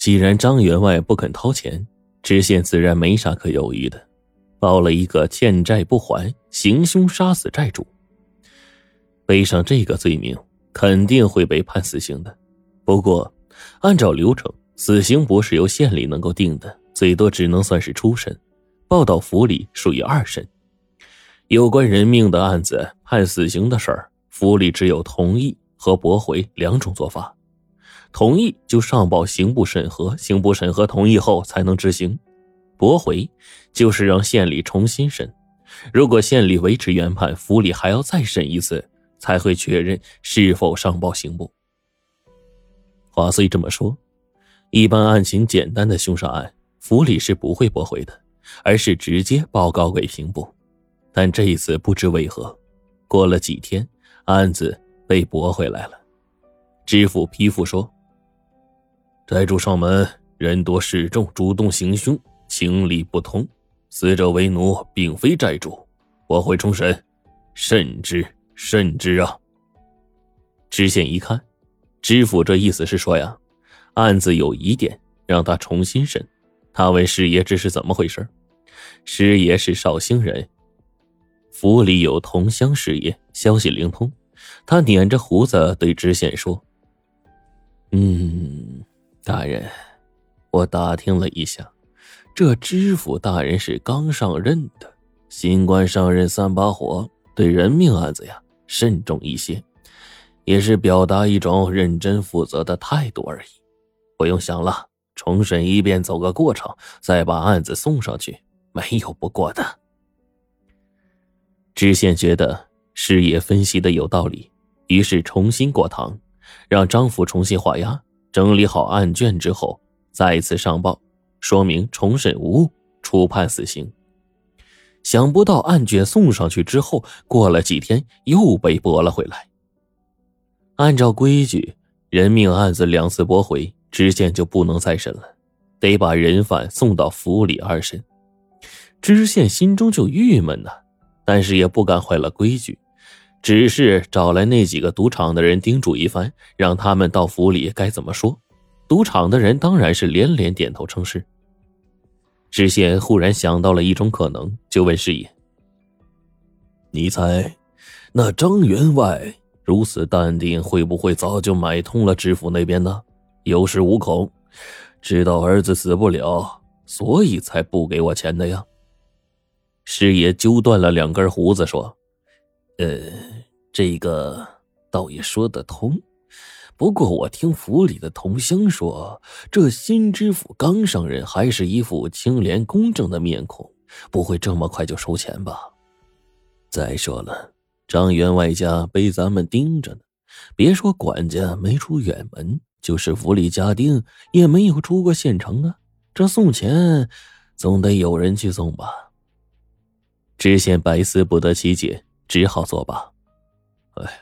既然张员外不肯掏钱，知县自然没啥可犹豫的，报了一个欠债不还、行凶杀死债主。背上这个罪名，肯定会被判死刑的。不过，按照流程，死刑不是由县里能够定的，最多只能算是初审，报到府里属于二审。有关人命的案子，判死刑的事儿，府里只有同意和驳回两种做法。同意就上报刑部审核，刑部审核同意后才能执行；驳回就是让县里重新审。如果县里维持原判，府里还要再审一次，才会确认是否上报刑部。话虽这么说，一般案情简单的凶杀案，府里是不会驳回的，而是直接报告给刑部。但这一次不知为何，过了几天，案子被驳回来了。知府批复说：“债主上门，人多势众，主动行凶，情理不通。死者为奴，并非债主，我会重审，慎之，慎之啊！”知县一看，知府这意思是说呀，案子有疑点，让他重新审。他问师爷这是怎么回事，师爷是绍兴人。府里有同乡师爷，消息灵通。他捻着胡子对知县说：“嗯，大人，我打听了一下，这知府大人是刚上任的，新官上任三把火，对人命案子呀慎重一些，也是表达一种认真负责的态度而已。不用想了，重审一遍，走个过程，再把案子送上去，没有不过的。”知县觉得师爷分析的有道理，于是重新过堂，让张府重新画押，整理好案卷之后，再次上报，说明重审无误，处判死刑。想不到案卷送上去之后，过了几天又被驳了回来。按照规矩，人命案子两次驳回，知县就不能再审了，得把人犯送到府里二审。知县心中就郁闷呐。但是也不敢坏了规矩，只是找来那几个赌场的人叮嘱一番，让他们到府里该怎么说。赌场的人当然是连连点头称是。知县忽然想到了一种可能，就问师爷：“你猜，那张员外如此淡定，会不会早就买通了知府那边呢？有恃无恐，知道儿子死不了，所以才不给我钱的呀？”师爷揪断了两根胡子，说：“呃，这个倒也说得通。不过我听府里的同乡说，这新知府刚上任，还是一副清廉公正的面孔，不会这么快就收钱吧？再说了，张员外家被咱们盯着呢，别说管家没出远门，就是府里家丁也没有出过县城啊。这送钱，总得有人去送吧？”知县百思不得其解，只好作罢。哎，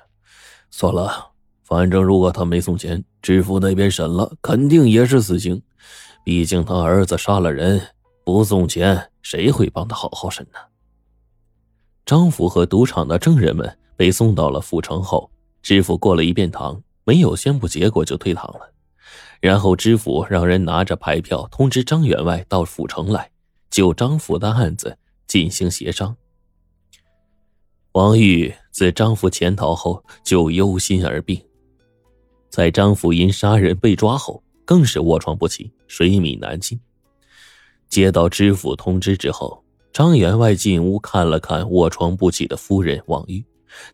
算了，反正如果他没送钱，知府那边审了，肯定也是死刑。毕竟他儿子杀了人，不送钱，谁会帮他好好审呢？张府和赌场的证人们被送到了府城后，知府过了一遍堂，没有宣布结果就退堂了。然后知府让人拿着牌票通知张员外到府城来，就张府的案子。进行协商。王玉自张府潜逃后就忧心而病，在张府因杀人被抓后，更是卧床不起，水米难进。接到知府通知之后，张员外进屋看了看卧床不起的夫人王玉，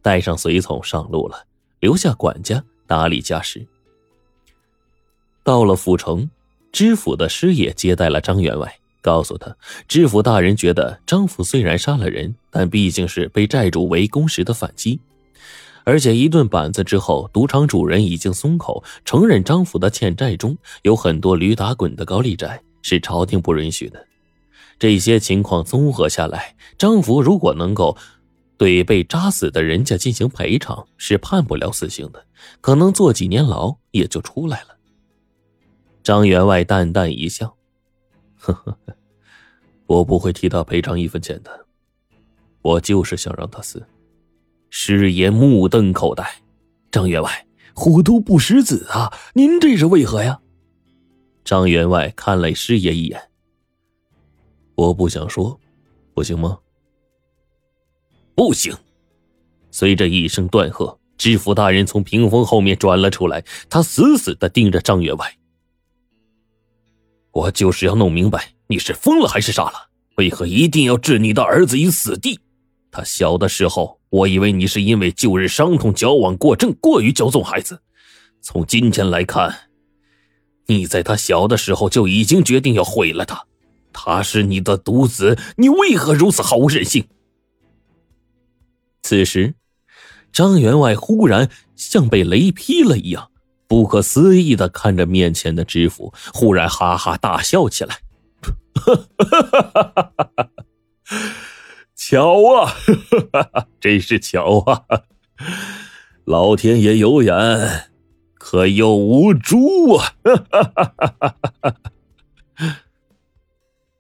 带上随从上路了，留下管家打理家事。到了府城，知府的师爷接待了张员外。告诉他，知府大人觉得张府虽然杀了人，但毕竟是被债主围攻时的反击，而且一顿板子之后，赌场主人已经松口承认张府的欠债中有很多驴打滚的高利债，是朝廷不允许的。这些情况综合下来，张府如果能够对被扎死的人家进行赔偿，是判不了死刑的，可能坐几年牢也就出来了。张员外淡淡一笑。呵呵，我不会替他赔偿一分钱的，我就是想让他死。师爷目瞪口呆，张员外虎毒不食子啊！您这是为何呀？张员外看了师爷一眼：“我不想说，不行吗？”“不行！”随着一声断喝，知府大人从屏风后面转了出来，他死死的盯着张员外：“我就是要弄明白，你是疯了还是傻了？为何一定要置你的儿子于死地？他小的时候，我以为你是因为旧日伤痛矫枉过正，过于骄纵孩子。从今天来看。”你在他小的时候就已经决定要毁了他，他是你的独子，你为何如此毫无人性？此时，张员外忽然像被雷劈了一样，不可思议的看着面前的知府，忽然哈哈大笑起来：“ 巧啊，真是巧啊！老天爷有眼。”可有无珠啊！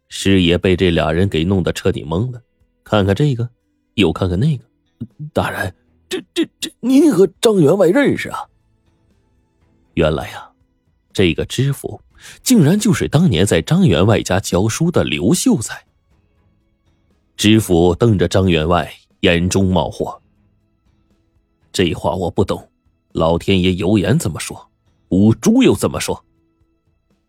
师爷被这俩人给弄得彻底懵了，看看这个，又看看那个。大人，这这这，您和张员外认识啊？原来呀，这个知府竟然就是当年在张员外家教书的刘秀才。知府瞪着张员外，眼中冒火。这话我不懂。老天爷有眼怎么说？五猪又怎么说？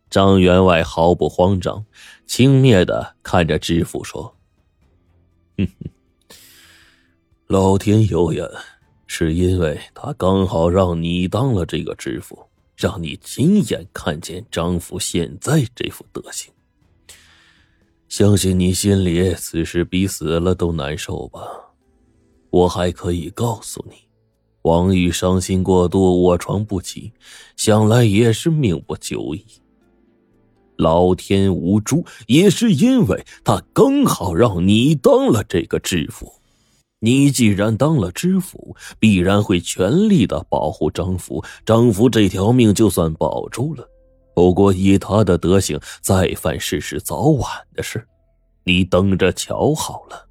张员外毫不慌张，轻蔑的看着知府说：“哼哼，老天有眼，是因为他刚好让你当了这个知府，让你亲眼看见张府现在这副德行。相信你心里此时比死了都难受吧？我还可以告诉你。”王玉伤心过度，卧床不起，想来也是命不久矣。老天无珠，也是因为他刚好让你当了这个知府。你既然当了知府，必然会全力的保护张福，张福这条命就算保住了。不过以他的德行，再犯事是早晚的事，你等着瞧好了。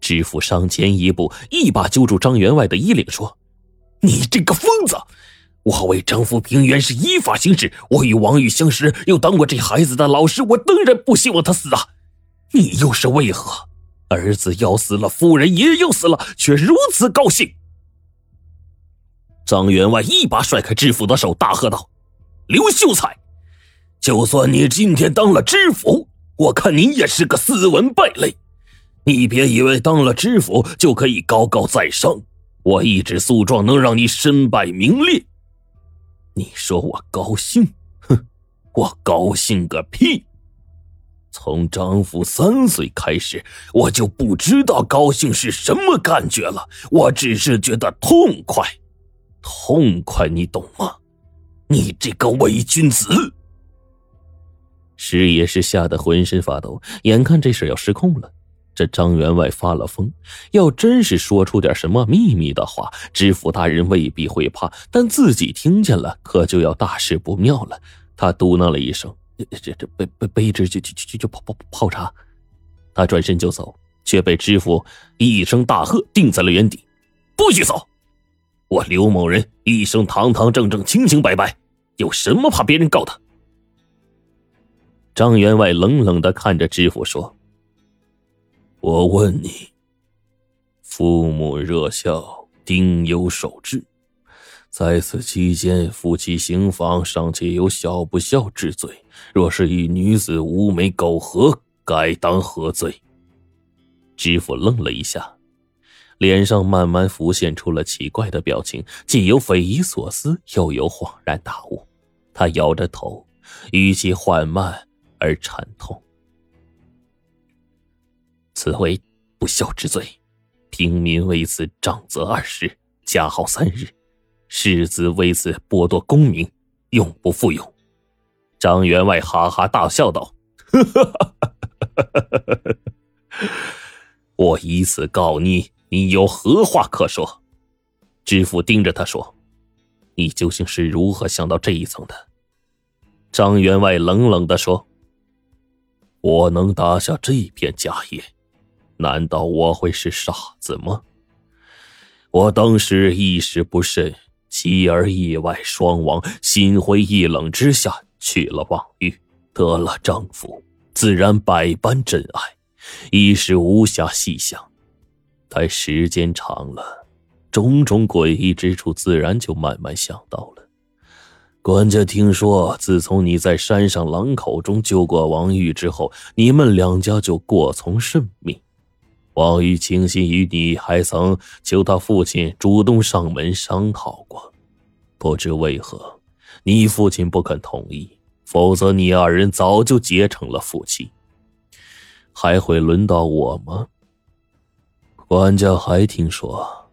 知府上前一步，一把揪住张员外的衣领，说：“你这个疯子！我为张府平原是依法行事，我与王玉相识，又当过这孩子的老师，我当然不希望他死啊！你又是为何？儿子要死了，夫人也要死了，却如此高兴？”张员外一把甩开知府的手，大喝道：“刘秀才，就算你今天当了知府，我看你也是个斯文败类。”你别以为当了知府就可以高高在上，我一纸诉状能让你身败名裂。你说我高兴？哼，我高兴个屁！从张福三岁开始，我就不知道高兴是什么感觉了，我只是觉得痛快，痛快，你懂吗？你这个伪君子！师爷是吓得浑身发抖，眼看这事要失控了。这张员外发了疯，要真是说出点什么秘密的话，知府大人未必会怕，但自己听见了，可就要大事不妙了。他嘟囔了一声：“这这杯杯杯子就就就就泡泡泡茶。”他转身就走，却被知府一声大喝，定在了原地：“不许走！我刘某人一生堂堂正正、清清白白，有什么怕别人告的？”张员外冷冷的看着知府说。我问你，父母热孝，丁有守制，在此期间，夫妻行房尚且有小不孝之罪，若是与女子无媒苟合，该当何罪？知府愣了一下，脸上慢慢浮现出了奇怪的表情，既有匪夷所思，又有恍然大悟。他摇着头，语气缓慢而沉痛。此为不孝之罪，平民为此杖责二十，加号三日；世子为此剥夺功名，永不复用。张员外哈哈大笑道：“我以此告你，你有何话可说？”知府盯着他说：“你究竟是如何想到这一层的？”张员外冷冷的说：“我能打下这片家业。”难道我会是傻子吗？我当时一时不慎，妻儿意外双亡，心灰意冷之下娶了王玉，得了丈夫，自然百般珍爱，一时无暇细想。待时间长了，种种诡异之处自然就慢慢想到了。管家听说，自从你在山上狼口中救过王玉之后，你们两家就过从甚密。王玉倾心于你，还曾求他父亲主动上门商讨过，不知为何，你父亲不肯同意，否则你二人早就结成了夫妻。还会轮到我吗？管家还听说，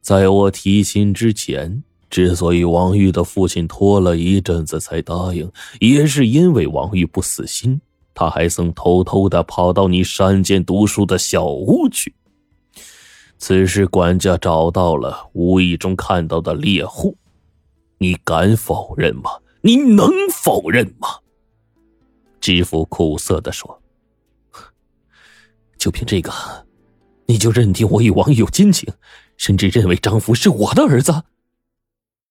在我提亲之前，之所以王玉的父亲拖了一阵子才答应，也是因为王玉不死心。他还曾偷偷的跑到你山间读书的小屋去。此时管家找到了无意中看到的猎户，你敢否认吗？你能否认吗？知府苦涩的说：“就凭这个，你就认定我与王有亲情，甚至认为张福是我的儿子？”